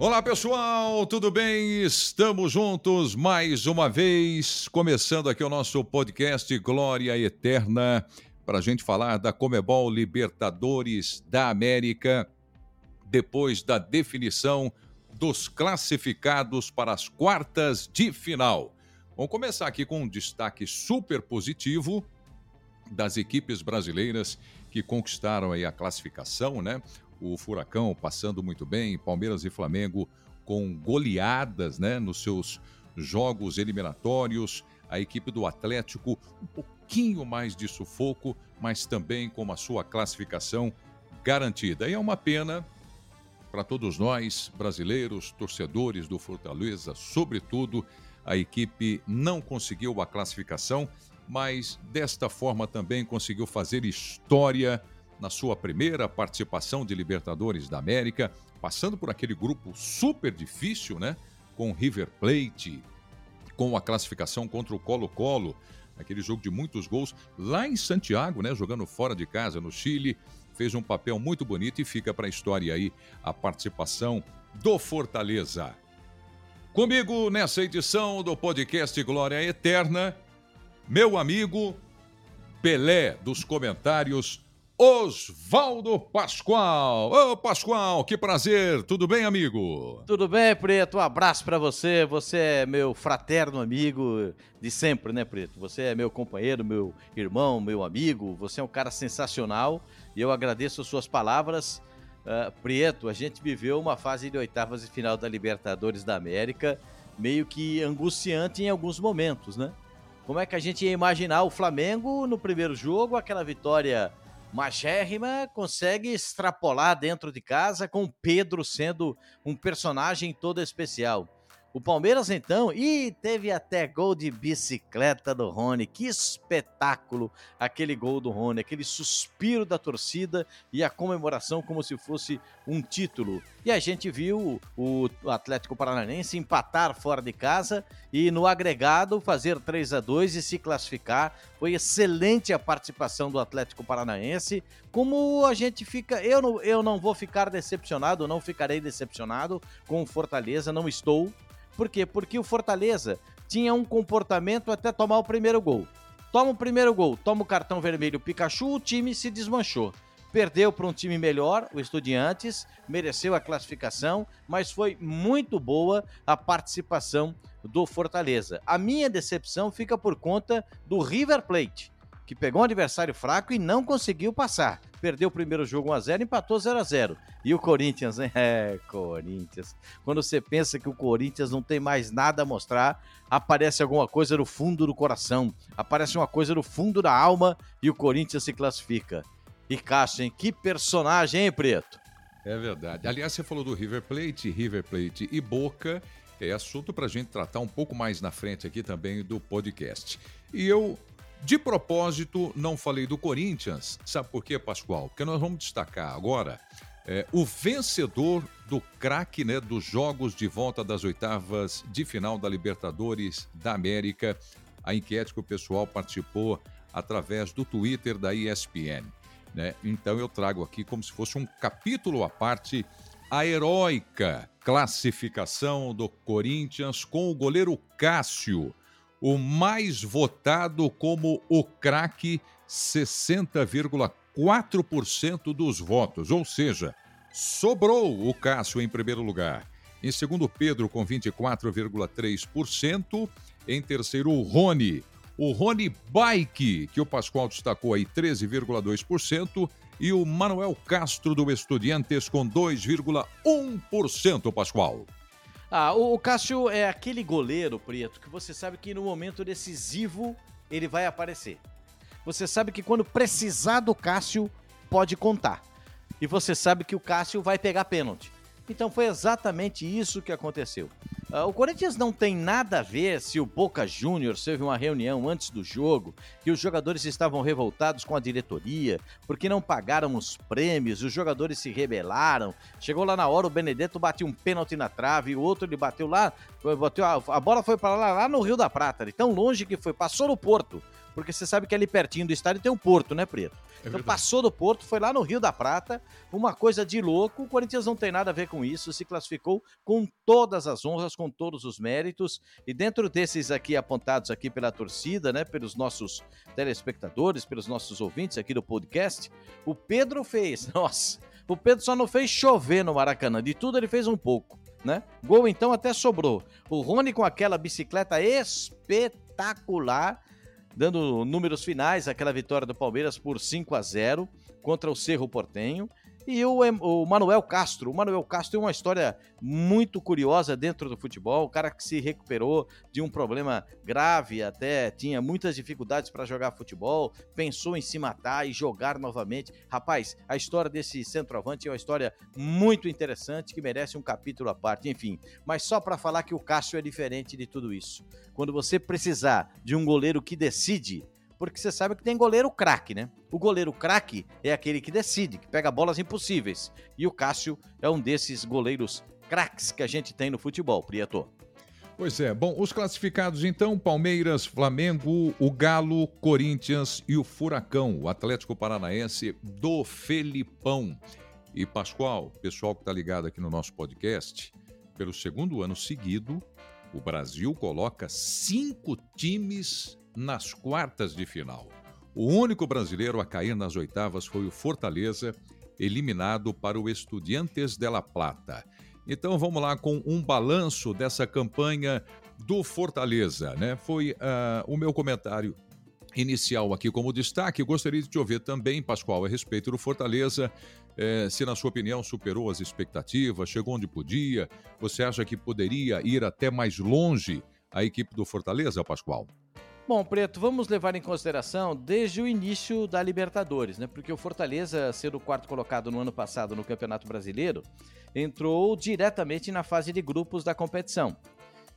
Olá pessoal, tudo bem? Estamos juntos mais uma vez, começando aqui o nosso podcast Glória Eterna, para a gente falar da Comebol Libertadores da América, depois da definição dos classificados para as quartas de final. Vamos começar aqui com um destaque super positivo das equipes brasileiras que conquistaram aí a classificação, né? O Furacão passando muito bem, Palmeiras e Flamengo com goleadas né, nos seus jogos eliminatórios, a equipe do Atlético um pouquinho mais de sufoco, mas também com a sua classificação garantida. E é uma pena para todos nós, brasileiros, torcedores do Fortaleza, sobretudo, a equipe não conseguiu a classificação, mas desta forma também conseguiu fazer história na sua primeira participação de Libertadores da América, passando por aquele grupo super difícil, né? Com River Plate, com a classificação contra o Colo-Colo, aquele jogo de muitos gols lá em Santiago, né? Jogando fora de casa no Chile, fez um papel muito bonito e fica para a história aí a participação do Fortaleza. Comigo nessa edição do podcast Glória Eterna, meu amigo Pelé dos comentários Osvaldo Pascoal. Ô, Pascoal, que prazer. Tudo bem, amigo? Tudo bem, Preto. Um abraço para você. Você é meu fraterno amigo de sempre, né, Preto? Você é meu companheiro, meu irmão, meu amigo. Você é um cara sensacional e eu agradeço as suas palavras. Uh, Preto, a gente viveu uma fase de oitavas e final da Libertadores da América meio que angustiante em alguns momentos, né? Como é que a gente ia imaginar o Flamengo no primeiro jogo, aquela vitória magérrima consegue extrapolar dentro de casa com Pedro sendo um personagem todo especial. O Palmeiras, então, e teve até gol de bicicleta do Rony. Que espetáculo aquele gol do Rony, aquele suspiro da torcida e a comemoração como se fosse um título. E a gente viu o Atlético Paranaense empatar fora de casa e no agregado fazer 3 a 2 e se classificar. Foi excelente a participação do Atlético Paranaense. Como a gente fica, eu não, eu não vou ficar decepcionado, não ficarei decepcionado com o Fortaleza, não estou por quê? Porque o Fortaleza tinha um comportamento até tomar o primeiro gol. Toma o primeiro gol, toma o cartão vermelho Pikachu, o time se desmanchou. Perdeu para um time melhor, o Estudiantes, mereceu a classificação, mas foi muito boa a participação do Fortaleza. A minha decepção fica por conta do River Plate, que pegou um adversário fraco e não conseguiu passar perdeu o primeiro jogo 1x0, empatou 0x0. E o Corinthians, hein? É, Corinthians. Quando você pensa que o Corinthians não tem mais nada a mostrar, aparece alguma coisa no fundo do coração, aparece uma coisa no fundo da alma e o Corinthians se classifica. E Cássio, hein? Que personagem, hein, Preto? É verdade. Aliás, você falou do River Plate, River Plate e Boca. É assunto para a gente tratar um pouco mais na frente aqui também do podcast. E eu de propósito, não falei do Corinthians. Sabe por quê, Pascoal? Porque nós vamos destacar agora é, o vencedor do craque né, dos jogos de volta das oitavas de final da Libertadores da América. A enquete que o pessoal participou através do Twitter da ESPN. Né? Então eu trago aqui como se fosse um capítulo à parte a heróica classificação do Corinthians com o goleiro Cássio o mais votado como o craque, 60,4% dos votos, ou seja, sobrou o Cássio em primeiro lugar. Em segundo, Pedro com 24,3%. Em terceiro, o Rony. O Rony Bike, que o Pascoal destacou aí, 13,2%. E o Manuel Castro do Estudiantes com 2,1%, Pascoal. Ah, o, Cássio é aquele goleiro, Preto, que você sabe que no momento decisivo ele vai aparecer. Você sabe que quando precisar do Cássio, pode contar. E você sabe que o Cássio vai pegar pênalti. Então foi exatamente isso que aconteceu. Uh, o Corinthians não tem nada a ver se o Boca Juniors teve uma reunião antes do jogo, que os jogadores estavam revoltados com a diretoria, porque não pagaram os prêmios, os jogadores se rebelaram. Chegou lá na hora, o Benedetto bateu um pênalti na trave, o outro ele bateu lá, bateu a, bola foi para lá, lá no Rio da Prata, de tão longe que foi, passou no Porto. Porque você sabe que ali pertinho do estádio tem um porto, né, Preto? É então passou do Porto, foi lá no Rio da Prata, uma coisa de louco. O Corinthians não tem nada a ver com isso, se classificou com todas as honras, com todos os méritos. E dentro desses aqui apontados aqui pela torcida, né, pelos nossos telespectadores, pelos nossos ouvintes aqui do podcast, o Pedro fez, nossa, o Pedro só não fez chover no Maracanã, de tudo ele fez um pouco, né? Gol então até sobrou. O Rony com aquela bicicleta espetacular dando números finais, aquela vitória do Palmeiras por 5 a 0 contra o Cerro Portenho. E o, o Manuel Castro. O Manuel Castro tem uma história muito curiosa dentro do futebol. O cara que se recuperou de um problema grave, até tinha muitas dificuldades para jogar futebol, pensou em se matar e jogar novamente. Rapaz, a história desse centroavante é uma história muito interessante que merece um capítulo à parte. Enfim, mas só para falar que o Cássio é diferente de tudo isso. Quando você precisar de um goleiro que decide, porque você sabe que tem goleiro craque, né? O goleiro craque é aquele que decide, que pega bolas impossíveis. E o Cássio é um desses goleiros craques que a gente tem no futebol, Prieto. Pois é. Bom, os classificados então: Palmeiras, Flamengo, o Galo, Corinthians e o Furacão, o Atlético Paranaense do Felipão. E Pascoal, pessoal que está ligado aqui no nosso podcast, pelo segundo ano seguido, o Brasil coloca cinco times nas quartas de final. O único brasileiro a cair nas oitavas foi o Fortaleza, eliminado para o Estudiantes de La Plata. Então vamos lá com um balanço dessa campanha do Fortaleza, né? Foi uh, o meu comentário inicial aqui como destaque. Gostaria de te ouvir também, Pascoal, a respeito do Fortaleza. Eh, se, na sua opinião, superou as expectativas, chegou onde podia, você acha que poderia ir até mais longe a equipe do Fortaleza, Pascoal? Bom, Preto, vamos levar em consideração desde o início da Libertadores, né? Porque o Fortaleza, sendo o quarto colocado no ano passado no Campeonato Brasileiro, entrou diretamente na fase de grupos da competição.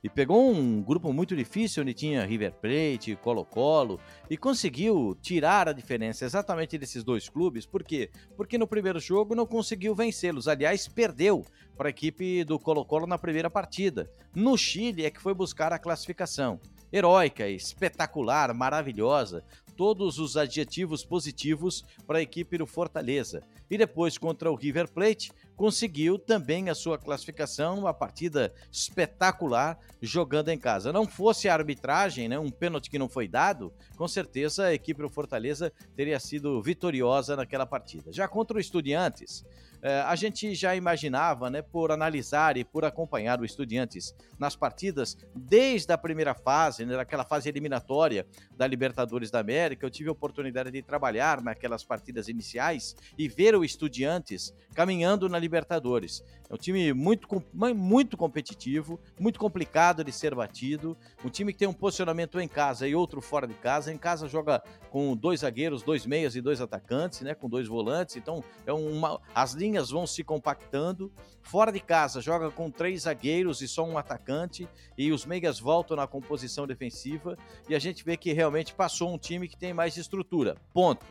E pegou um grupo muito difícil, onde tinha River Plate, Colo-Colo, e conseguiu tirar a diferença exatamente desses dois clubes. Por quê? Porque no primeiro jogo não conseguiu vencê-los. Aliás, perdeu para a equipe do Colo-Colo na primeira partida. No Chile é que foi buscar a classificação heróica, espetacular, maravilhosa, todos os adjetivos positivos para a equipe do Fortaleza. E depois contra o River Plate, conseguiu também a sua classificação, uma partida espetacular jogando em casa. Não fosse a arbitragem, né, um pênalti que não foi dado, com certeza a equipe do Fortaleza teria sido vitoriosa naquela partida. Já contra o Estudiantes, é, a gente já imaginava, né, por analisar e por acompanhar o Estudiantes nas partidas desde a primeira fase, né, naquela fase eliminatória da Libertadores da América, eu tive a oportunidade de trabalhar naquelas partidas iniciais e ver o Estudiantes caminhando na Libertadores. É um time muito, muito competitivo, muito complicado de ser batido. Um time que tem um posicionamento em casa e outro fora de casa. Em casa joga com dois zagueiros, dois meias e dois atacantes, né? Com dois volantes. Então, é uma, as linhas vão se compactando. Fora de casa joga com três zagueiros e só um atacante. E os meias voltam na composição defensiva. E a gente vê que realmente passou um time que tem mais estrutura. Ponto.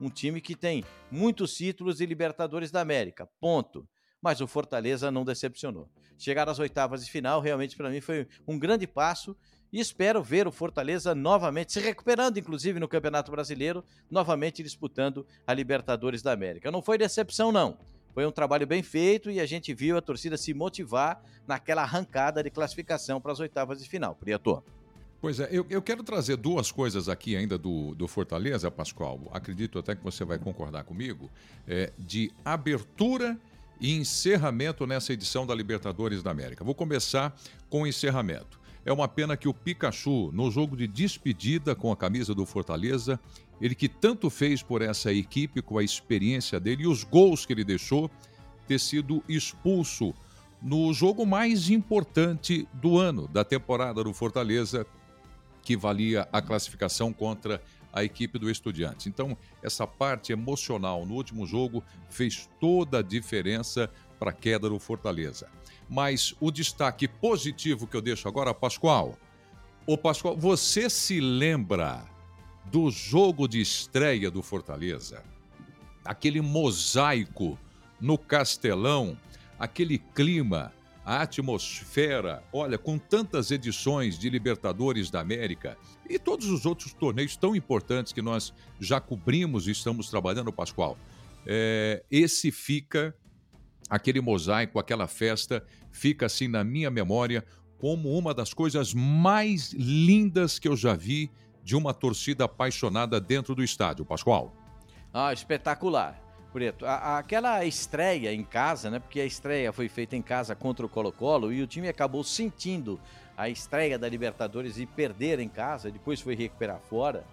Um time que tem muitos títulos de Libertadores da América. Ponto mas o Fortaleza não decepcionou. Chegar às oitavas de final realmente para mim foi um grande passo e espero ver o Fortaleza novamente se recuperando, inclusive no Campeonato Brasileiro, novamente disputando a Libertadores da América. Não foi decepção, não. Foi um trabalho bem feito e a gente viu a torcida se motivar naquela arrancada de classificação para as oitavas de final. Prietor. Pois é, eu, eu, quero trazer duas coisas aqui ainda do, do Fortaleza, Pascoal. Acredito até que você vai concordar comigo. É, de abertura e encerramento nessa edição da Libertadores da América. Vou começar com o encerramento. É uma pena que o Pikachu, no jogo de despedida com a camisa do Fortaleza, ele que tanto fez por essa equipe com a experiência dele e os gols que ele deixou, ter sido expulso no jogo mais importante do ano, da temporada do Fortaleza, que valia a classificação contra a equipe do Estudiantes. Então, essa parte emocional no último jogo fez toda a diferença para a queda do Fortaleza. Mas o destaque positivo que eu deixo agora, Pascoal. Ô Pascoal, você se lembra do jogo de estreia do Fortaleza? Aquele mosaico no Castelão, aquele clima, a atmosfera. Olha, com tantas edições de Libertadores da América e todos os outros torneios tão importantes que nós já cobrimos e estamos trabalhando, Pascoal, é, esse fica, aquele mosaico, aquela festa, fica assim na minha memória como uma das coisas mais lindas que eu já vi de uma torcida apaixonada dentro do estádio, Pascoal. Ah, espetacular. Preto, a, aquela estreia em casa, né? Porque a estreia foi feita em casa contra o Colo-Colo e o time acabou sentindo a estreia da Libertadores e perder em casa, depois foi recuperar fora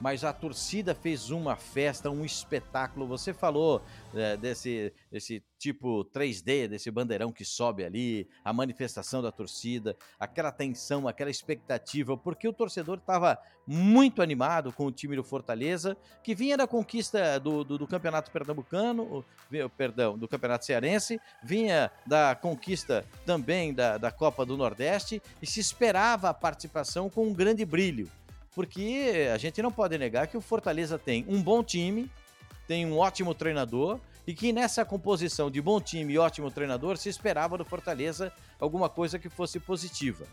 mas a torcida fez uma festa, um espetáculo. Você falou é, desse, desse tipo 3D, desse bandeirão que sobe ali, a manifestação da torcida, aquela tensão, aquela expectativa, porque o torcedor estava muito animado com o time do Fortaleza, que vinha da conquista do, do, do Campeonato Pernambucano, perdão, do Campeonato Cearense, vinha da conquista também da, da Copa do Nordeste e se esperava a participação com um grande brilho porque a gente não pode negar que o Fortaleza tem um bom time, tem um ótimo treinador e que nessa composição de bom time e ótimo treinador se esperava do Fortaleza alguma coisa que fosse positiva.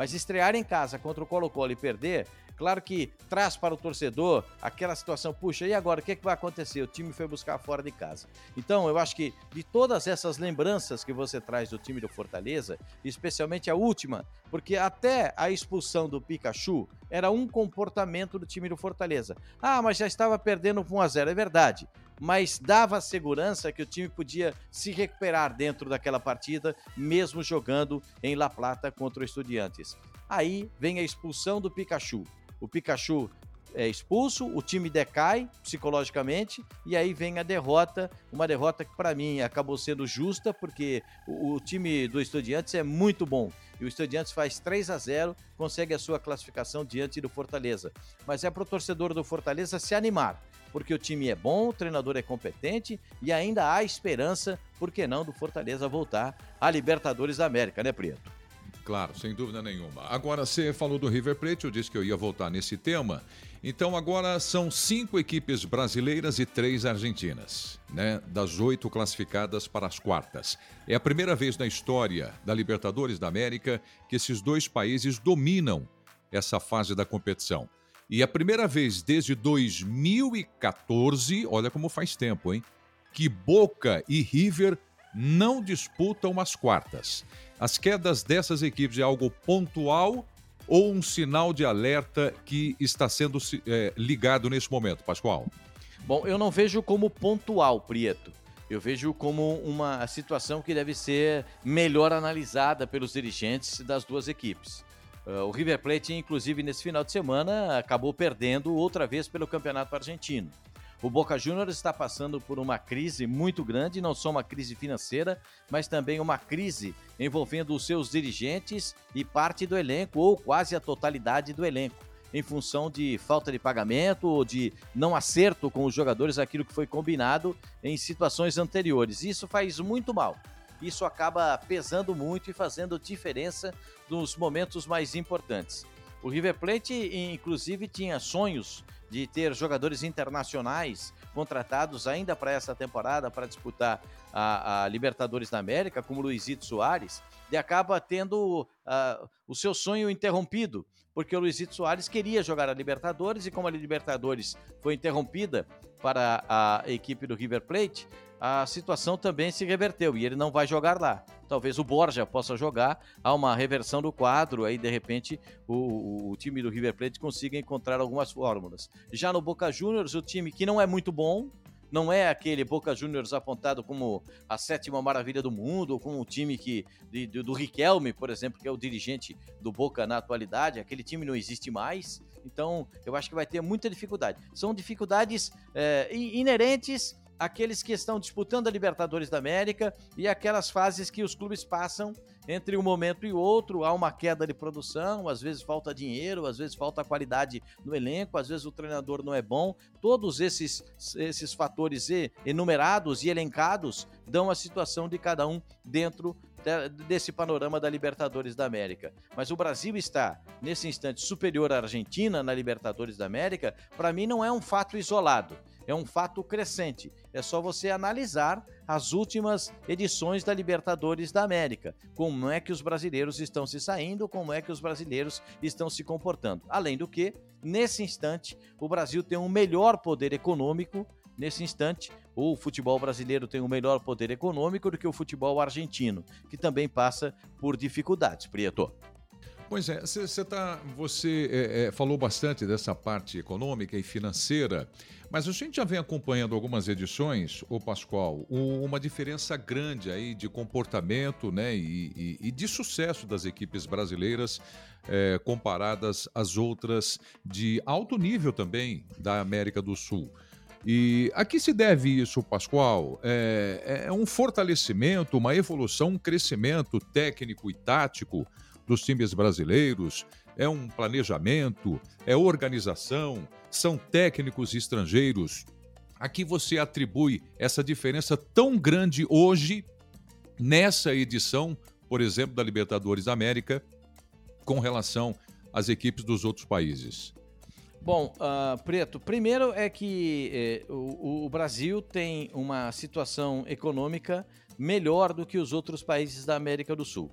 Mas estrear em casa contra o Colo-Colo e perder Claro que traz para o torcedor aquela situação, puxa, e agora o que, é que vai acontecer? O time foi buscar fora de casa. Então, eu acho que de todas essas lembranças que você traz do time do Fortaleza, especialmente a última, porque até a expulsão do Pikachu era um comportamento do time do Fortaleza. Ah, mas já estava perdendo por 1 a 0 é verdade mas dava segurança que o time podia se recuperar dentro daquela partida, mesmo jogando em La Plata contra o Estudiantes. Aí vem a expulsão do Pikachu o Pikachu é expulso, o time decai psicologicamente e aí vem a derrota, uma derrota que para mim acabou sendo justa porque o, o, time do Estudiantes é muito bom e o Estudiantes faz 3 a 0, consegue a sua classificação diante do Fortaleza. Mas é para o torcedor do Fortaleza se animar, porque o time é bom, o treinador é competente e ainda há esperança, por que não, do Fortaleza voltar à Libertadores da América, né, Prieto? Claro, sem dúvida nenhuma. Agora, você falou do River Plate, eu disse que eu ia voltar nesse tema. Então, agora são cinco equipes brasileiras e três argentinas, né? Das oito classificadas para as quartas. É a primeira vez na história da Libertadores da América que esses dois países dominam essa fase da competição. E a primeira vez desde 2014, olha como faz tempo, hein? Que Boca e River não disputam as quartas. As quedas dessas equipes é algo pontual ou um sinal de alerta que está sendo é, ligado nesse momento, Pascoal? Bom, eu não vejo como pontual, Prieto. Eu vejo como uma situação que deve ser melhor analisada pelos dirigentes das duas equipes. Uh, o River Plate, inclusive, nesse final de semana, acabou perdendo outra vez pelo Campeonato Argentino. O Boca Juniors está passando por uma crise muito grande, não só uma crise financeira, mas também uma crise envolvendo os seus dirigentes e parte do elenco, ou quase a totalidade do elenco, em função de falta de pagamento ou de não acerto com os jogadores aquilo que foi combinado em situações anteriores. Isso faz muito mal. Isso acaba pesando muito e fazendo diferença nos momentos mais importantes. O River Plate, inclusive, tinha sonhos de ter jogadores internacionais contratados ainda para essa temporada para disputar a, a, Libertadores da América, como Luizito Soares, e acaba tendo uh, o seu sonho interrompido, porque o Luizito Soares queria jogar a Libertadores e como a Libertadores foi interrompida para a equipe do River Plate, a situação também se reverteu e ele não vai jogar lá. Talvez o Borja possa jogar, há uma reversão do quadro, aí de repente o, o, time do River Plate consiga encontrar algumas fórmulas. Já no Boca Juniors, o time que não é muito bom, não é aquele Boca Juniors apontado como a sétima maravilha do mundo, ou como o time que de, do Riquelme, por exemplo, que é o dirigente do Boca na atualidade. Aquele time não existe mais. Então, eu acho que vai ter muita dificuldade. São dificuldades é, inerentes aqueles que estão disputando a Libertadores da América e aquelas fases que os clubes passam entre um momento e outro. Há uma queda de produção, às vezes falta dinheiro, às vezes falta qualidade no elenco, às vezes o treinador não é bom. Todos esses, esses fatores enumerados e elencados dão a situação de cada um dentro desse panorama da Libertadores da América. Mas o Brasil está, nesse instante, superior à Argentina na Libertadores da América, para mim não é um fato isolado é um fato crescente. É só você analisar as últimas edições da Libertadores da América. Como é que os brasileiros estão se saindo, como é que os brasileiros estão se comportando. Além do que, nesse instante, o Brasil tem um melhor poder econômico. Nesse instante, o futebol brasileiro tem um melhor poder econômico do que o futebol argentino, que também passa por dificuldades, Prieto. Pois é, você, tá, você é, é, falou bastante dessa parte econômica e financeira, mas a gente já vem acompanhando algumas edições, o Pascoal, uma diferença grande aí de comportamento né, e, e, e de sucesso das equipes brasileiras é, comparadas às outras de alto nível também da América do Sul. E a que se deve isso, Pascoal? É, é um fortalecimento, uma evolução, um crescimento técnico e tático dos times brasileiros, é um planejamento, é organização, são técnicos estrangeiros. A que você atribui essa diferença tão grande hoje, nessa edição, por exemplo, da Libertadores da América, com relação às equipes dos outros países? Bom, uh, Preto, primeiro é que eh, o, o, Brasil tem uma situação econômica melhor do que os outros países da América do Sul.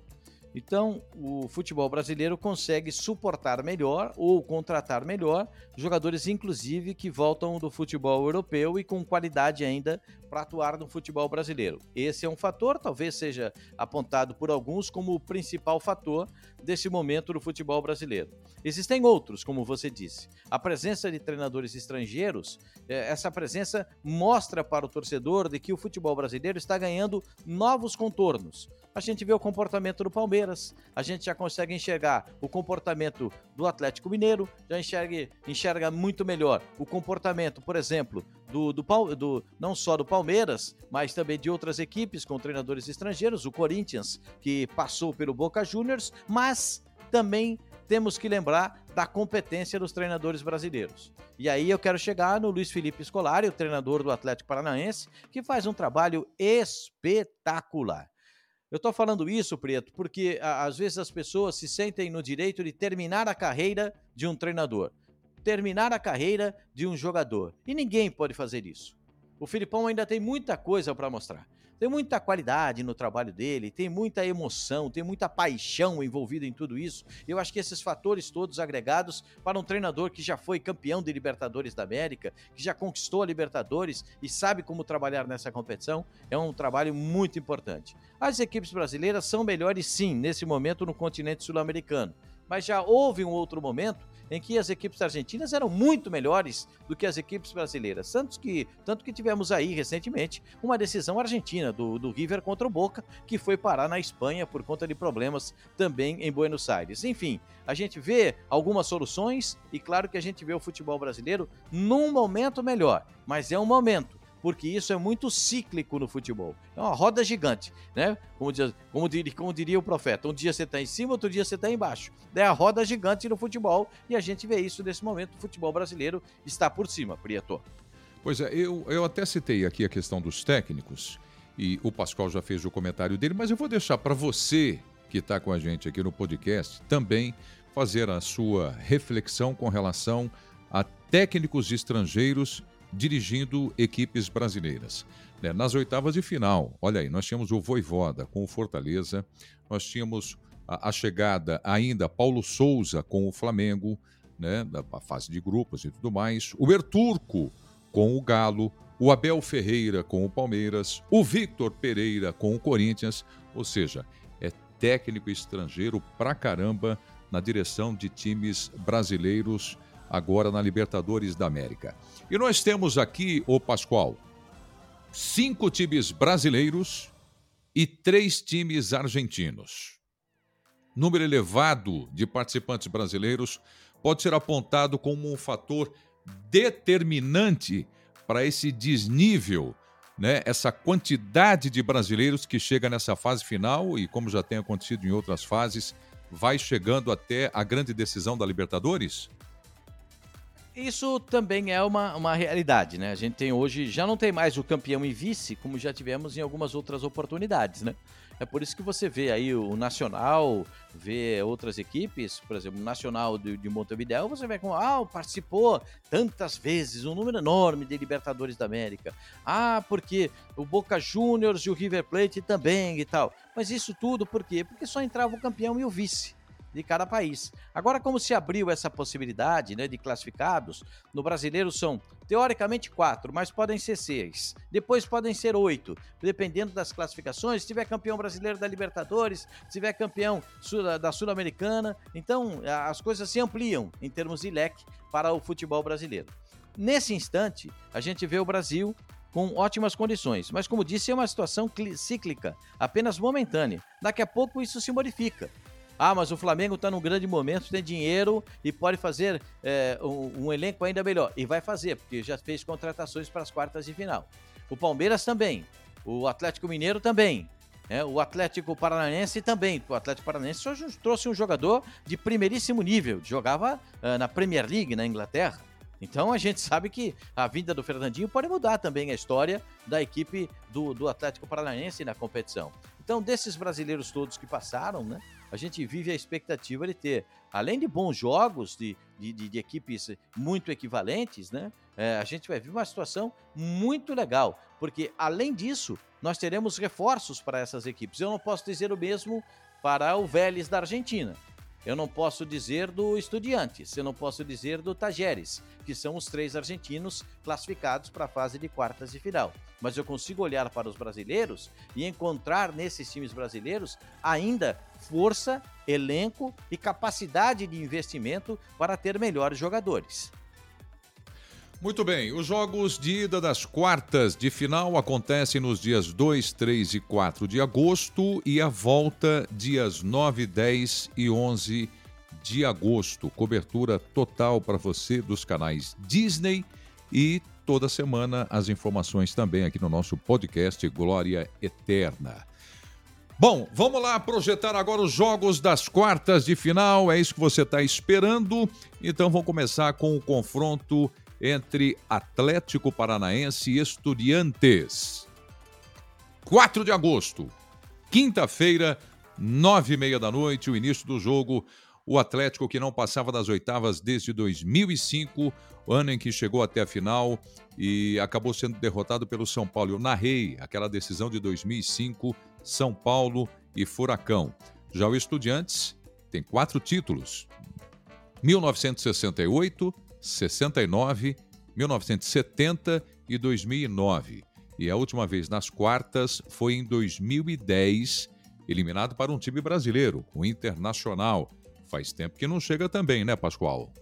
Então, o futebol brasileiro consegue suportar melhor ou contratar melhor jogadores, inclusive, que voltam do futebol europeu e com qualidade ainda para atuar no futebol brasileiro. Esse é um fator, talvez seja apontado por alguns como o principal fator desse momento do futebol brasileiro. Existem outros, como você disse. A presença de treinadores estrangeiros, é, essa presença mostra para o torcedor de que o futebol brasileiro está ganhando novos contornos. A gente vê o comportamento do Palmeiras, a gente já consegue enxergar o comportamento do Atlético Mineiro, já enxerga, enxerga muito melhor o comportamento, por exemplo, do, do, do, não só do Palmeiras, mas também de outras equipes com treinadores estrangeiros, o Corinthians, que passou pelo Boca Juniors, mas também temos que lembrar da competência dos treinadores brasileiros. E aí eu quero chegar no Luiz Felipe Scolari, o treinador do Atlético Paranaense, que faz um trabalho espetacular. Eu estou falando isso, Preto, porque às vezes as pessoas se sentem no direito de terminar a carreira de um treinador terminar a carreira de um jogador. E ninguém pode fazer isso. O Filipão ainda tem muita coisa para mostrar. Tem muita qualidade no trabalho dele, tem muita emoção, tem muita paixão envolvida em tudo isso. Eu acho que esses fatores todos agregados para um treinador que já foi campeão de Libertadores da América, que já conquistou a Libertadores e sabe como trabalhar nessa competição, é um trabalho muito importante. As equipes brasileiras são melhores sim nesse momento no continente sul-americano, mas já houve um outro momento em que as equipes argentinas eram muito melhores do que as equipes brasileiras. Tanto que, tanto que tivemos aí recentemente uma decisão argentina do, do River contra o Boca, que foi parar na Espanha por conta de problemas também em Buenos Aires. Enfim, a gente vê algumas soluções e claro que a gente vê o futebol brasileiro num momento melhor, mas é um momento porque isso é muito cíclico no futebol. É uma roda gigante, né? Como, diz, como, diria, como diria o profeta, um dia você está em cima, outro dia você está embaixo. É a roda gigante no futebol e a gente vê isso nesse momento. O futebol brasileiro está por cima, Prieto. Pois é, eu, eu até citei aqui a questão dos técnicos e o Pascoal já fez o comentário dele, mas eu vou deixar para você que está com a gente aqui no podcast também fazer a sua reflexão com relação a técnicos estrangeiros dirigindo equipes brasileiras. Né? Nas oitavas de final, olha aí, nós tínhamos o Voivoda com o Fortaleza, nós tínhamos a, a chegada ainda Paulo Souza com o Flamengo, né, da fase de grupos e tudo mais, o Berturco com o Galo, o Abel Ferreira com o Palmeiras, o Victor Pereira com o Corinthians, ou seja, é técnico estrangeiro pra caramba na direção de times brasileiros agora na Libertadores da América. E nós temos aqui, o Pascoal, cinco times brasileiros e três times argentinos. Número elevado de participantes brasileiros pode ser apontado como um fator determinante para esse desnível, né? essa quantidade de brasileiros que chega nessa fase final e, como já tem acontecido em outras fases, vai chegando até a grande decisão da Libertadores? Isso também é uma, uma realidade, né? A gente tem hoje, já não tem mais o campeão e vice, como já tivemos em algumas outras oportunidades, né? É por isso que você vê aí o Nacional, vê outras equipes, por exemplo, o Nacional de, de Montevideo, você vê como, ah, participou tantas vezes, um número enorme de Libertadores da América. Ah, porque o Boca Juniors e o River Plate também e tal. Mas isso tudo por quê? Porque só entrava o campeão e o vice de cada país. Agora, como se abriu essa possibilidade né, de classificados, no brasileiro são teoricamente quatro, mas podem ser seis. Depois podem ser oito, dependendo das classificações. Se tiver campeão brasileiro da Libertadores, se tiver campeão da Sul-Americana, então as coisas se ampliam em termos de leque para o futebol brasileiro. Nesse instante, a gente vê o Brasil com ótimas condições, mas como disse, é uma situação cíclica, apenas momentânea. Daqui a pouco isso se modifica. Ah, mas o Flamengo está num grande momento, tem dinheiro e pode fazer é, um, um, elenco ainda melhor. E vai fazer, porque já fez contratações para as quartas de final. O Palmeiras também. O Atlético Mineiro também. É, o Atlético Paranaense também. O Atlético Paranaense trouxe um jogador de primeiríssimo nível. Jogava uh, na Premier League, na Inglaterra. Então a gente sabe que a vinda do Fernandinho pode mudar também a história da equipe do, do Atlético Paranaense na competição. Então, desses brasileiros todos que passaram, né? a gente vive a expectativa de ter, além de bons jogos, de, de, de equipes muito equivalentes, né? É, a gente vai ver uma situação muito legal, porque além disso, nós teremos reforços para essas equipes. Eu não posso dizer o mesmo para o Vélez da Argentina. Eu não posso dizer do Estudiantes, eu não posso dizer do Tajeres, que são os três argentinos classificados para a fase de quartas de final. Mas eu consigo olhar para os brasileiros e encontrar nesses times brasileiros ainda força, elenco e capacidade de investimento para ter melhores jogadores. Muito bem, os jogos de ida das quartas de final acontecem nos dias 2, 3 e 4 de agosto e a volta dias 9, 10 e 11 de agosto. Cobertura total para você dos canais Disney e toda semana as informações também aqui no nosso podcast Glória Eterna. Bom, vamos lá projetar agora os jogos das quartas de final. É isso que você está esperando. Então vamos começar com o confronto entre Atlético Paranaense e Estudiantes. 4 de agosto, quinta-feira, nove e meia da noite, o início do jogo. O Atlético que não passava das oitavas desde 2005, ano em que chegou até a final e acabou sendo derrotado pelo São Paulo. Eu narrei aquela decisão de 2005, São Paulo e Furacão. Já o Estudiantes tem quatro títulos: 1968, 69, 1970 e 2009. E a última vez nas quartas foi em 2010, eliminado para um time brasileiro, o Internacional. Faz tempo que não chega também, né, Pascoal?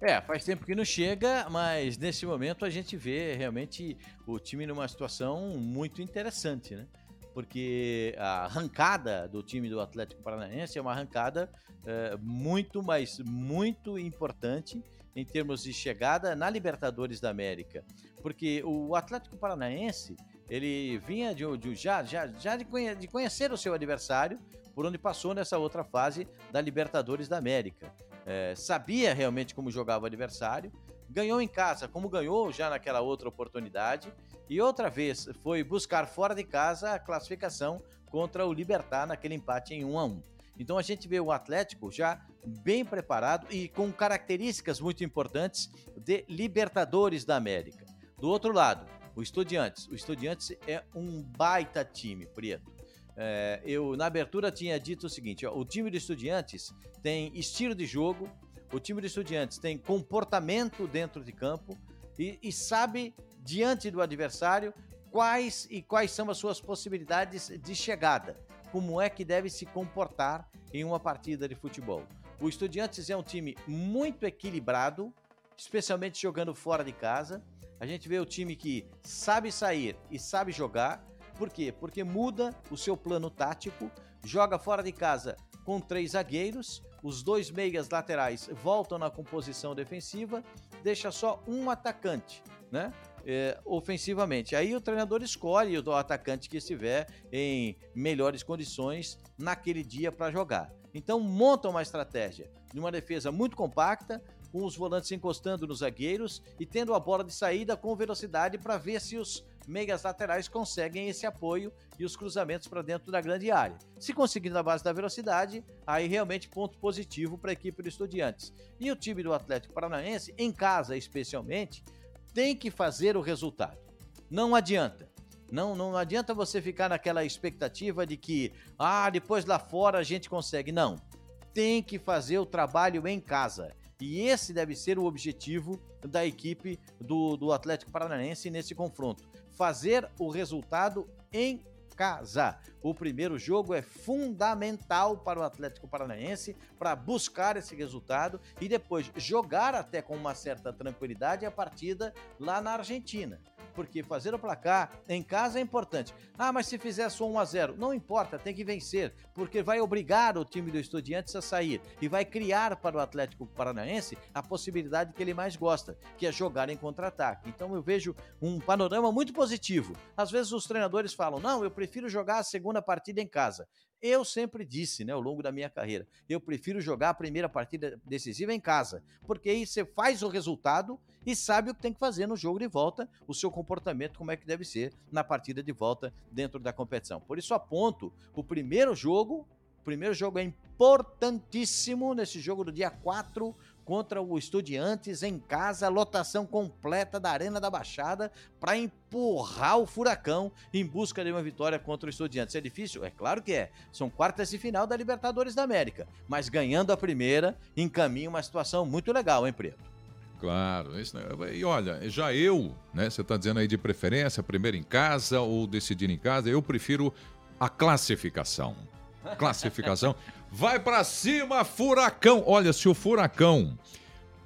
É, faz tempo que não chega, mas nesse momento a gente vê realmente o time numa situação muito interessante, né? Porque a arrancada do time do Atlético Paranaense é uma arrancada é, muito, mas muito importante em termos de chegada na Libertadores da América, porque o Atlético Paranaense ele vinha de, de já, já, já de, conhe, de conhecer o seu adversário por onde passou nessa outra fase da Libertadores da América. É, sabia realmente como jogava o adversário, ganhou em casa, como ganhou já naquela outra oportunidade, e outra vez foi buscar fora de casa a classificação contra o Libertar naquele empate em 1 a 1. Então a gente vê o Atlético já bem preparado e com características muito importantes de Libertadores da América. Do outro lado, o Estudiantes. O Estudiantes é um baita time, Prieto. É, eu, na abertura, tinha dito o seguinte: ó, o time do Estudiantes tem estilo de jogo, o time do Estudiantes tem comportamento dentro de campo e, e sabe, diante do adversário, quais e quais são as suas possibilidades de chegada como é que deve se comportar em uma partida de futebol. O Estudiantes é um time muito equilibrado, especialmente jogando fora de casa. A gente vê o time que sabe sair e sabe jogar. Por quê? Porque muda o seu plano tático, joga fora de casa com três zagueiros, os dois meias laterais voltam na composição defensiva, deixa só um atacante, né? É, ofensivamente. Aí o treinador escolhe o atacante que estiver em melhores condições naquele dia para jogar. Então monta uma estratégia de uma defesa muito compacta, com os volantes encostando nos zagueiros e tendo a bola de saída com velocidade para ver se os meias laterais conseguem esse apoio e os cruzamentos para dentro da grande área. Se conseguir na base da velocidade, aí realmente ponto positivo para a equipe do Estudiantes. E o time do Atlético Paranaense, em casa especialmente, tem que fazer o resultado. Não adianta. Não, não adianta você ficar naquela expectativa de que, ah, depois lá fora a gente consegue. Não. Tem que fazer o trabalho em casa. E esse deve ser o objetivo da equipe do, do Atlético Paranaense nesse confronto fazer o resultado em casa. O primeiro jogo é fundamental para o Atlético Paranaense para buscar esse resultado e depois jogar até com uma certa tranquilidade a partida lá na Argentina porque fazer o placar em casa é importante. Ah, mas se fizer só 1 a 0 não importa, tem que vencer, porque vai obrigar o time do Estudiantes a sair e vai criar para o Atlético Paranaense a possibilidade que ele mais gosta, que é jogar em contra-ataque. Então eu vejo um panorama muito positivo. Às vezes os treinadores falam: "Não, eu prefiro jogar a segunda partida em casa". Eu sempre disse, né, ao longo da minha carreira, eu prefiro jogar a primeira partida decisiva em casa, porque aí você faz o resultado e sabe o que tem que fazer no jogo de volta, o seu comportamento como é que deve ser na partida de volta dentro da competição. Por isso aponto o primeiro jogo, o primeiro jogo é importantíssimo nesse jogo do dia 4 contra o Estudiantes em casa, lotação completa da Arena da Baixada para empurrar o Furacão em busca de uma vitória contra o Estudiantes. É difícil? É claro que é. São quartas de final da Libertadores da América, mas ganhando a primeira, encaminha uma situação muito legal, hein, Preto? Claro, isso, e olha, já eu, né? Você está dizendo aí de preferência, primeiro em casa ou decidir em casa, eu prefiro a classificação. Classificação. Vai para cima, Furacão. Olha, se o Furacão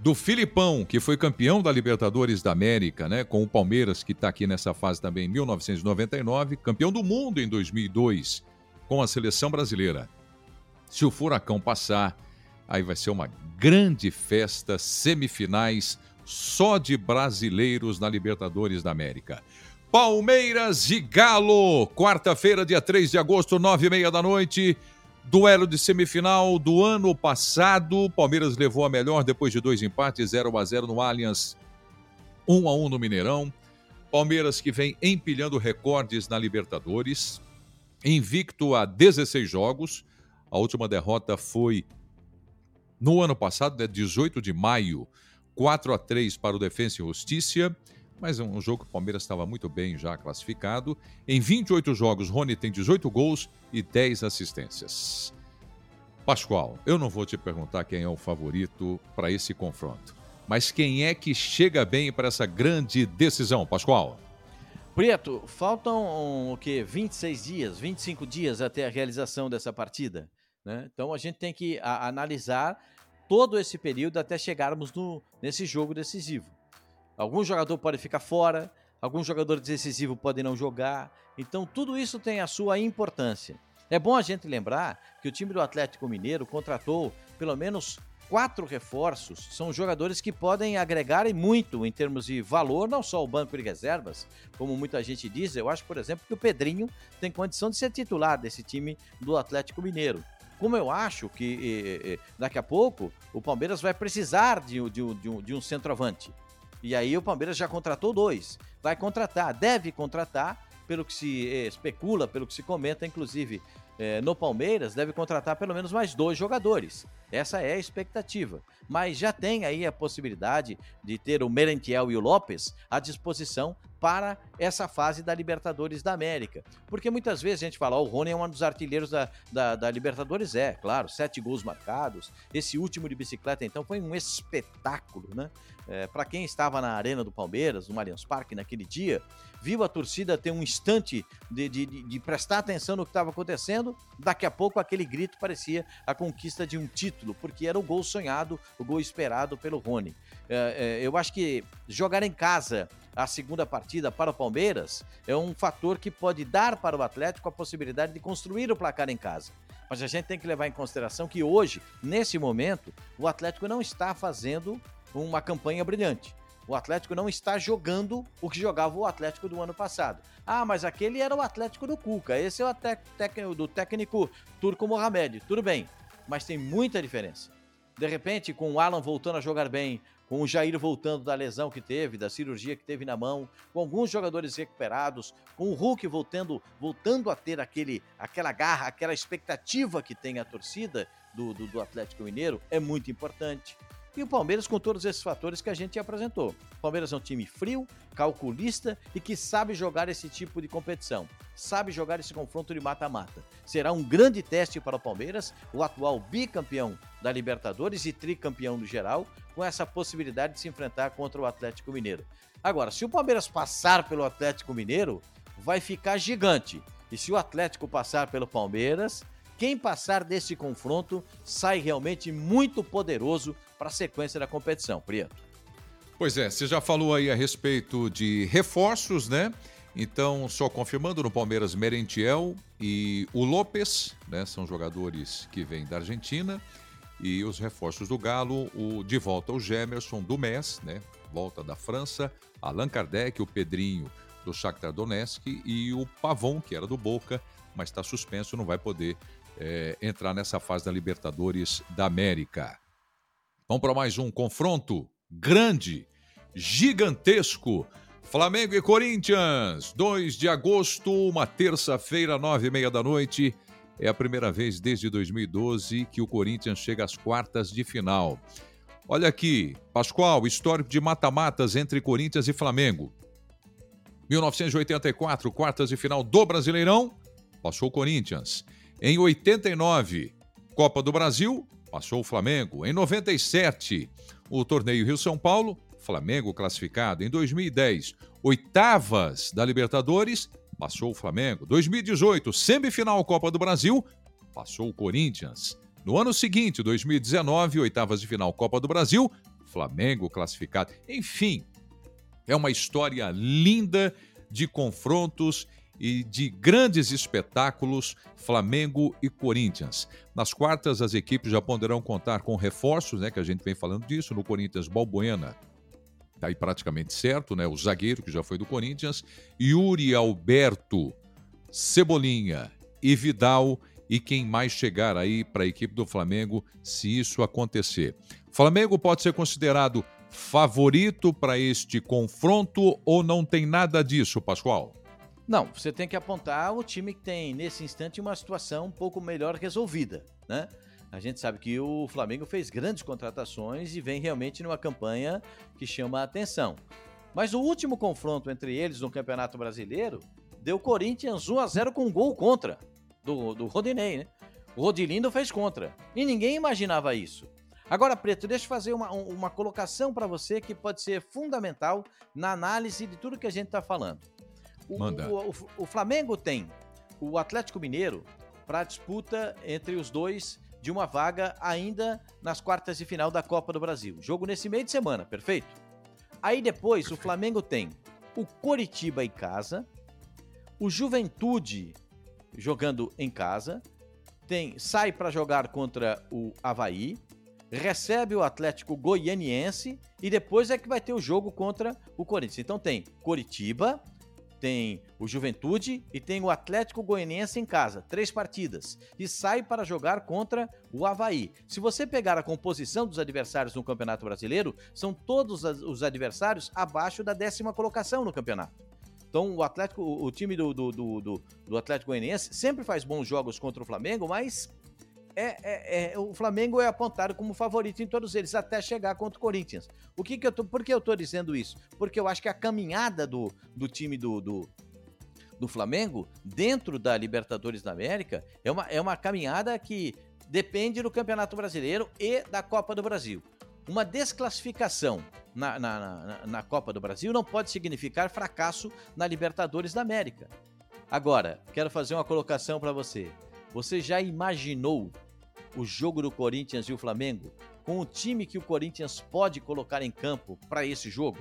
do Filipão, que foi campeão da Libertadores da América, né, com o Palmeiras, que está aqui nessa fase também em 1999, campeão do mundo em 2002, com a seleção brasileira. Se o Furacão passar, aí vai ser uma grande festa, semifinais só de brasileiros na Libertadores da América. Palmeiras e Galo, quarta-feira, dia 3 de agosto, nove e meia da noite. Duelo de semifinal do ano passado. Palmeiras levou a melhor depois de dois empates, 0 a 0 no Allianz, 1 a 1 no Mineirão. Palmeiras que vem empilhando recordes na Libertadores, invicto a 16 jogos. A última derrota foi no ano passado, né, 18 de maio, 4 a 3 para o Defensa e Justiça mas é um jogo que o Palmeiras estava muito bem já classificado. Em 28 jogos, Rony tem 18 gols e 10 assistências. Pascoal, eu não vou te perguntar quem é o favorito para esse confronto, mas quem é que chega bem para essa grande decisão, Pascoal? Preto, faltam o que 26 dias, 25 dias até a realização dessa partida, né? Então a gente tem que a, analisar todo esse período até chegarmos no, nesse jogo decisivo. Algum jogador pode ficar fora, algum jogador decisivo pode não jogar. Então, tudo isso tem a sua importância. É bom a gente lembrar que o time do Atlético Mineiro contratou pelo menos quatro reforços. São jogadores que podem agregar muito em termos de valor, não só o banco de reservas, como muita gente diz. Eu acho, por exemplo, que o Pedrinho tem condição de ser titular desse time do Atlético Mineiro. Como eu acho que daqui a pouco o Palmeiras vai precisar de, de, de, um, de um centroavante. E aí o Palmeiras já contratou dois. Vai contratar, deve contratar, pelo que se eh, especula, pelo que se comenta, inclusive eh, no Palmeiras, deve contratar pelo menos mais dois jogadores. Essa é a expectativa. Mas já tem aí a possibilidade de ter o Merentiel e o Lopes à disposição para essa fase da Libertadores da América. Porque muitas vezes a gente fala, oh, o Rony é um dos artilheiros da, da, da Libertadores. É, claro, sete gols marcados. Esse último de bicicleta, então, foi um espetáculo, né? É, para quem estava na Arena do Palmeiras, no Allianz Parque, naquele dia, viu a torcida ter um instante de, de, de prestar atenção no que estava acontecendo. Daqui a pouco, aquele grito parecia a conquista de um título, porque era o gol sonhado, o gol esperado pelo Rony. É, é, eu acho que jogar em casa a segunda partida para o Palmeiras é um fator que pode dar para o Atlético a possibilidade de construir o placar em casa. Mas a gente tem que levar em consideração que hoje, nesse momento, o Atlético não está fazendo uma campanha brilhante. O Atlético não está jogando o que jogava o Atlético do ano passado. Ah, mas aquele era o Atlético do Cuca. Esse é o do técnico Turco Mohamed. Tudo bem, mas tem muita diferença. De repente, com o Alan voltando a jogar bem, com o Jair voltando da lesão que teve, da cirurgia que teve na mão, com alguns jogadores recuperados, com o Hulk voltando, voltando a ter aquele, aquela garra, aquela expectativa que tem a torcida do, do, do Atlético Mineiro, é muito importante. E o Palmeiras com todos esses fatores que a gente apresentou. O Palmeiras é um time frio, calculista e que sabe jogar esse tipo de competição. Sabe jogar esse confronto de mata-mata. Será um grande teste para o Palmeiras, o atual bicampeão da Libertadores e tricampeão do geral, com essa possibilidade de se enfrentar contra o Atlético Mineiro. Agora, se o Palmeiras passar pelo Atlético Mineiro, vai ficar gigante. E se o Atlético passar pelo Palmeiras, quem passar desse confronto sai realmente muito poderoso para a sequência da competição, Prieto. Pois é, você já falou aí a respeito de reforços, né? Então, só confirmando no Palmeiras, Merentiel e o Lopes, né? São jogadores que vêm da Argentina. E os reforços do Galo, o, de volta o Gemerson do MES, né? Volta da França, Allan Kardec, o Pedrinho do Shakhtar Donetsk e o Pavon, que era do Boca, mas está suspenso, não vai poder é, entrar nessa fase da Libertadores da América. Vamos para mais um confronto grande, gigantesco. Flamengo e Corinthians, 2 de agosto, uma terça-feira, nove e meia da noite. É a primeira vez desde 2012 que o Corinthians chega às quartas de final. Olha aqui, Pascoal, histórico de mata-matas entre Corinthians e Flamengo. 1984, quartas de final do Brasileirão, passou o Corinthians. Em 89, Copa do Brasil, passou o Flamengo. Em 97, o torneio Rio-São Paulo, Flamengo classificado. Em 2010, oitavas da Libertadores, passou o Flamengo. 2018, semifinal Copa do Brasil, passou o Corinthians. No ano seguinte, 2019, oitavas de final Copa do Brasil, Flamengo classificado. Enfim, é uma história linda de confrontos e de grandes espetáculos Flamengo e Corinthians. Nas quartas, as equipes já poderão contar com reforços, né, que a gente vem falando disso, no Corinthians Balbuena, tá aí praticamente certo, né, o zagueiro que já foi do Corinthians, Yuri Alberto, Cebolinha e Vidal e quem mais chegar aí para a equipe do Flamengo se isso acontecer. Flamengo pode ser considerado favorito para este confronto ou não tem nada disso, Pascoal? Não, você tem que apontar o time que tem, nesse instante, uma situação um pouco melhor resolvida, né? A gente sabe que o Flamengo fez grandes contratações e vem realmente numa campanha que chama a atenção. Mas o último confronto entre eles no Campeonato Brasileiro deu Corinthians 1 a 0 com um gol contra do, do Rodinei, né? O Rodilindo fez contra. E ninguém imaginava isso. Agora, Preto, deixa eu fazer uma, uma colocação para você que pode ser fundamental na análise de tudo que a gente está falando. O, Manda. O, o, o Flamengo tem o Atlético Mineiro para disputa entre os dois de uma vaga ainda nas quartas de final da Copa do Brasil. Jogo nesse meio de semana, perfeito? Aí depois o Flamengo tem o Coritiba em casa, o Juventude jogando em casa, tem sai para jogar contra o Havaí, recebe o Atlético Goianiense e depois é que vai ter o jogo contra o Corinthians. Então tem Coritiba, tem o Juventude e tem o Atlético Goianiense em casa, três partidas, e sai para jogar contra o Havaí. Se você pegar a composição dos adversários no Campeonato Brasileiro, são todos os adversários abaixo da décima colocação no campeonato. Então o Atlético, o time do, do, do, do Atlético Goianiense sempre faz bons jogos contra o Flamengo, mas é, é, é, o Flamengo é apontado como favorito em todos eles, até chegar contra o Corinthians. O que, que eu tô, por que eu tô dizendo isso? Porque eu acho que a caminhada do, do time do, do, do Flamengo dentro da Libertadores da América é uma, é uma caminhada que depende do Campeonato Brasileiro e da Copa do Brasil. Uma desclassificação na, na, na, na Copa do Brasil não pode significar fracasso na Libertadores da América. Agora, quero fazer uma colocação para você. Você já imaginou o jogo do Corinthians e o Flamengo com o time que o Corinthians pode colocar em campo para esse jogo?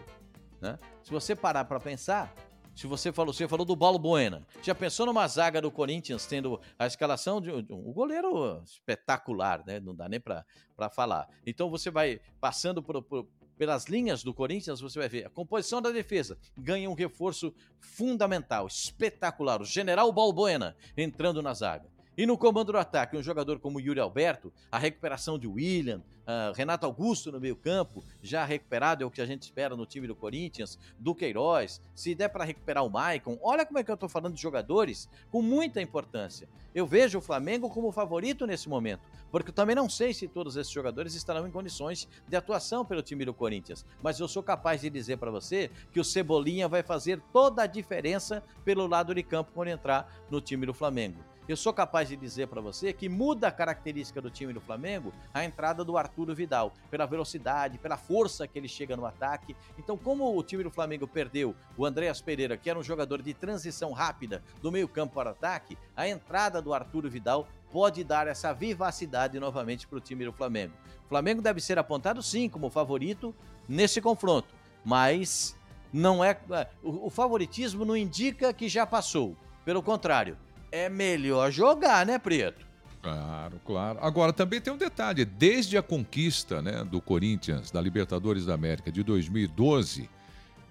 Né? Se você parar para pensar, se você falou, você falou do Paulo Buena, já pensou numa zaga do Corinthians tendo a escalação de, de um goleiro espetacular, né? Não dá nem para falar. Então você vai passando por, por, pelas linhas do Corinthians, você vai ver a composição da defesa ganha um reforço fundamental, espetacular. O General Balbuena entrando na zaga. E no comando do ataque, um jogador como Yuri Alberto, a recuperação de William, uh, Renato Augusto no meio-campo, já recuperado, é o que a gente espera no time do Corinthians, do Queiroz, se der para recuperar o Maicon. Olha como é que eu estou falando de jogadores com muita importância. Eu vejo o Flamengo como favorito nesse momento, porque eu também não sei se todos esses jogadores estarão em condições de atuação pelo time do Corinthians, mas eu sou capaz de dizer para você que o Cebolinha vai fazer toda a diferença pelo lado de campo quando entrar no time do Flamengo. Eu sou capaz de dizer para você que muda a característica do time do Flamengo a entrada do Arturo Vidal, pela velocidade, pela força que ele chega no ataque. Então, como o time do Flamengo perdeu o Andréas Pereira, que era um jogador de transição rápida do meio-campo para o ataque, a entrada do Arturo Vidal pode dar essa vivacidade novamente para o time do Flamengo. O Flamengo deve ser apontado sim como favorito nesse confronto, mas não é o, o favoritismo não indica que já passou. Pelo contrário, é melhor jogar, né, Preto? Claro, claro. Agora, também tem um detalhe: desde a conquista né, do Corinthians, da Libertadores da América de 2012,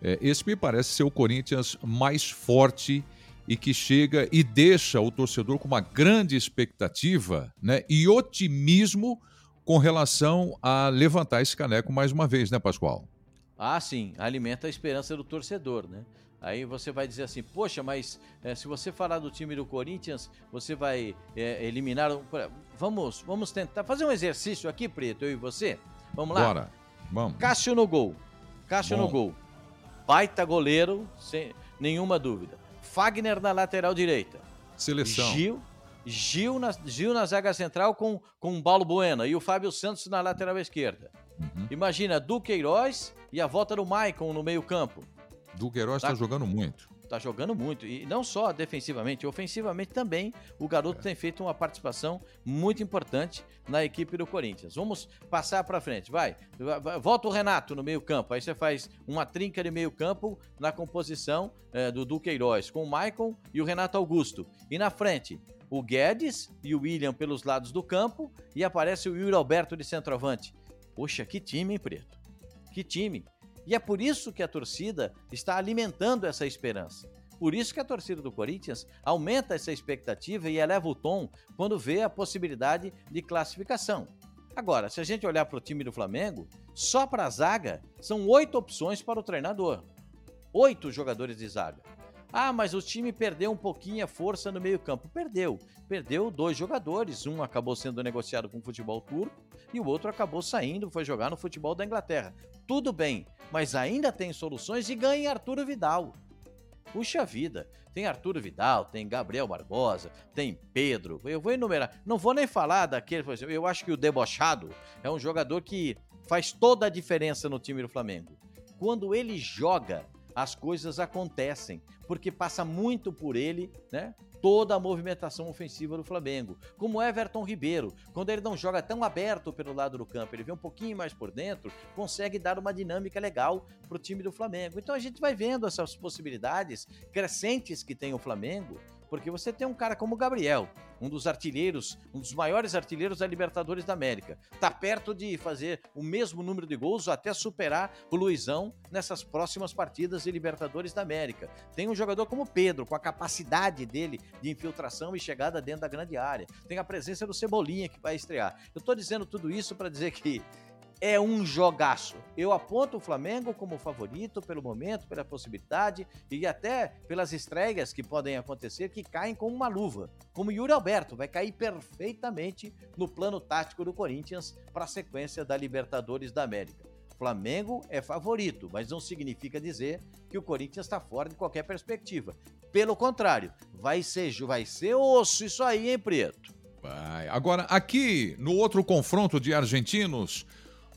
é, esse me parece ser o Corinthians mais forte e que chega e deixa o torcedor com uma grande expectativa né, e otimismo com relação a levantar esse caneco mais uma vez, né, Pascoal? Ah, sim, alimenta a esperança do torcedor, né? Aí você vai dizer assim, poxa, mas é, se você falar do time do Corinthians, você vai é, eliminar. Vamos, vamos tentar fazer um exercício aqui, Preto, eu e você. Vamos lá? Bora, vamos. Cássio no gol. Cássio Bom. no gol. Baita goleiro, sem nenhuma dúvida. Fagner na lateral direita. Seleção. Gil, Gil na, Gil na zaga central com, com o Paulo Bueno e o Fábio Santos na lateral esquerda. Uhum. Imagina Duqueiroz e a volta do Maicon no meio-campo. Duqueiroz está tá jogando muito. Está jogando muito. E não só defensivamente, ofensivamente também. O garoto é. tem feito uma participação muito importante na equipe do Corinthians. Vamos passar para frente. Vai. Volta o Renato no meio-campo. Aí você faz uma trinca de meio-campo na composição é, do Duqueiroz, com o Maicon e o Renato Augusto. E na frente, o Guedes e o William pelos lados do campo. E aparece o Yuri Alberto de centroavante. Poxa, que time, hein, Preto? Que time. E é por isso que a torcida está alimentando essa esperança. Por isso que a torcida do Corinthians aumenta essa expectativa e eleva o tom quando vê a possibilidade de classificação. Agora, se a gente olhar para o time do Flamengo, só para a zaga são oito opções para o treinador. Oito jogadores de zaga. Ah, mas o time perdeu um pouquinho a força no meio-campo. Perdeu. Perdeu dois jogadores. Um acabou sendo negociado com o futebol turco e o outro acabou saindo, foi jogar no futebol da Inglaterra. Tudo bem, mas ainda tem soluções e ganha Arturo Vidal. Puxa vida, tem Arturo Vidal, tem Gabriel Barbosa, tem Pedro. Eu vou enumerar. Não vou nem falar daquele, por exemplo, eu acho que o debochado é um jogador que faz toda a diferença no time do Flamengo. Quando ele joga, as coisas acontecem, porque passa muito por ele, né? Toda a movimentação ofensiva do Flamengo. Como Everton Ribeiro, quando ele não joga tão aberto pelo lado do campo, ele vem um pouquinho mais por dentro, consegue dar uma dinâmica legal para o time do Flamengo. Então a gente vai vendo essas possibilidades crescentes que tem o Flamengo porque você tem um cara como o Gabriel, um dos artilheiros, um dos maiores artilheiros da Libertadores da América. Tá perto de fazer o mesmo número de gols ou até superar o Luizão nessas próximas partidas de Libertadores da América. Tem um jogador como Pedro, com a capacidade dele de infiltração e chegada dentro da grande área. Tem a presença do Cebolinha que vai estrear. Eu tô dizendo tudo isso para dizer que é um jogaço. Eu aponto o Flamengo como favorito pelo momento, pela possibilidade e até pelas estreias que podem acontecer que caem como uma luva. Como Yuri Alberto vai cair perfeitamente no plano tático do Corinthians para a sequência da Libertadores da América. Flamengo é favorito, mas não significa dizer que o Corinthians está fora de qualquer perspectiva. Pelo contrário, vai ser, vai ser osso isso aí, hein, Preto? Vai. Agora, aqui no outro confronto de argentinos,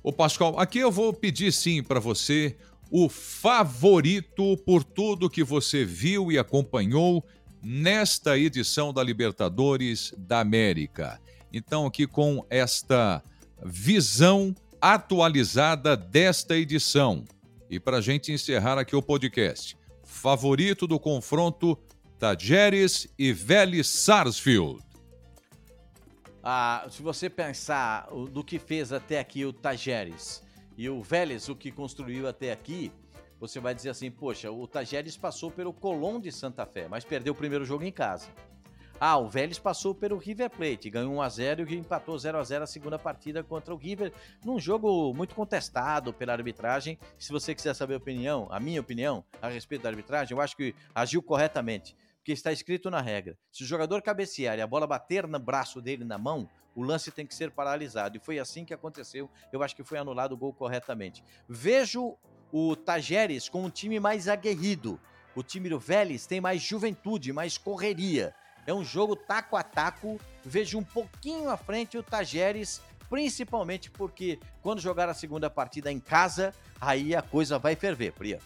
Ô Pascoal, aqui eu vou pedir sim para você o favorito por tudo que você viu e acompanhou nesta edição da Libertadores da América. Então, aqui com esta visão atualizada desta edição. E para a gente encerrar aqui o podcast, favorito do confronto Tajeres e Vélez Sarsfield. Ah, se você pensar do que fez até aqui o Tajeres e o Vélez, o que construiu até aqui, você vai dizer assim, poxa, o Tajeres passou pelo Colón de Santa Fé, mas perdeu o primeiro jogo em casa. Ah, o Vélez passou pelo River Plate, ganhou 1x0 e empatou 0x0 a segunda partida contra o River, num jogo muito contestado pela arbitragem. Se você quiser saber a opinião, a minha opinião a respeito da arbitragem, eu acho que agiu corretamente porque está escrito na regra. Se o jogador cabecear e a bola bater no braço dele na mão, o lance tem que ser paralisado. E foi assim que aconteceu. Eu acho que foi anulado o gol corretamente. Vejo o Tajeres com um time mais aguerrido. O time do Vélez tem mais juventude, mais correria. É um jogo taco a taco. Vejo um pouquinho à frente o Tajeres, principalmente porque quando jogar a segunda partida em casa, aí a coisa vai ferver, Priya.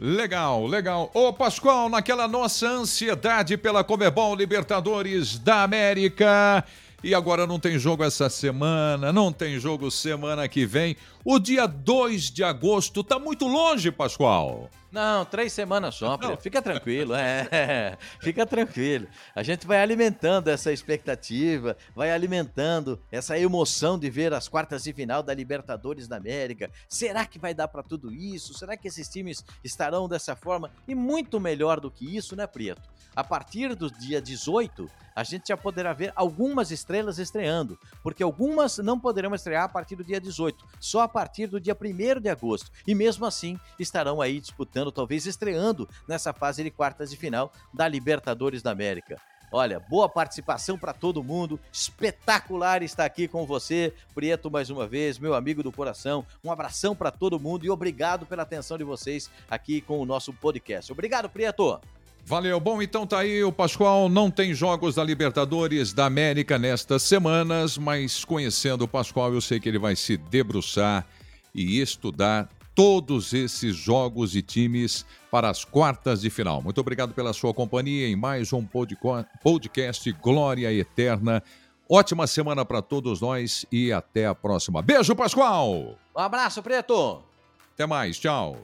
Legal, legal. Ô Pascoal, naquela nossa ansiedade pela Comebol Libertadores da América. E agora não tem jogo essa semana, não tem jogo semana que vem. O dia 2 de agosto tá muito longe, Pascoal. Não, três semanas só, Pedro. Fica tranquilo, é. Fica tranquilo. A gente vai alimentando essa expectativa, vai alimentando essa emoção de ver as quartas de final da Libertadores da América. Será que vai dar para tudo isso? Será que esses times estarão dessa forma? E muito melhor do que isso, né, Prieto? A partir do dia 18, a gente já poderá ver algumas estrelas estreando, porque algumas não poderão estrear a partir do dia 18, só a partir do dia 1 de agosto. E mesmo assim, estarão aí disputando, talvez estreando nessa fase de quartas de final da Libertadores da América. Olha, boa participação para todo mundo. Espetacular estar aqui com você, Prieto, mais uma vez, meu amigo do coração. Um abração para todo mundo e obrigado pela atenção de vocês aqui com o nosso podcast. Obrigado, Prieto. Valeu. Bom, então tá aí o Pascoal. Não tem jogos da Libertadores da América nestas semanas, mas conhecendo o Pascoal, eu sei que ele vai se debruçar e estudar todos esses jogos e times para as quartas de final. Muito obrigado pela sua companhia em mais um podcast Glória Eterna. Ótima semana para todos nós e até a próxima. Beijo, Pascoal! Um abraço, Preto! Até mais, tchau!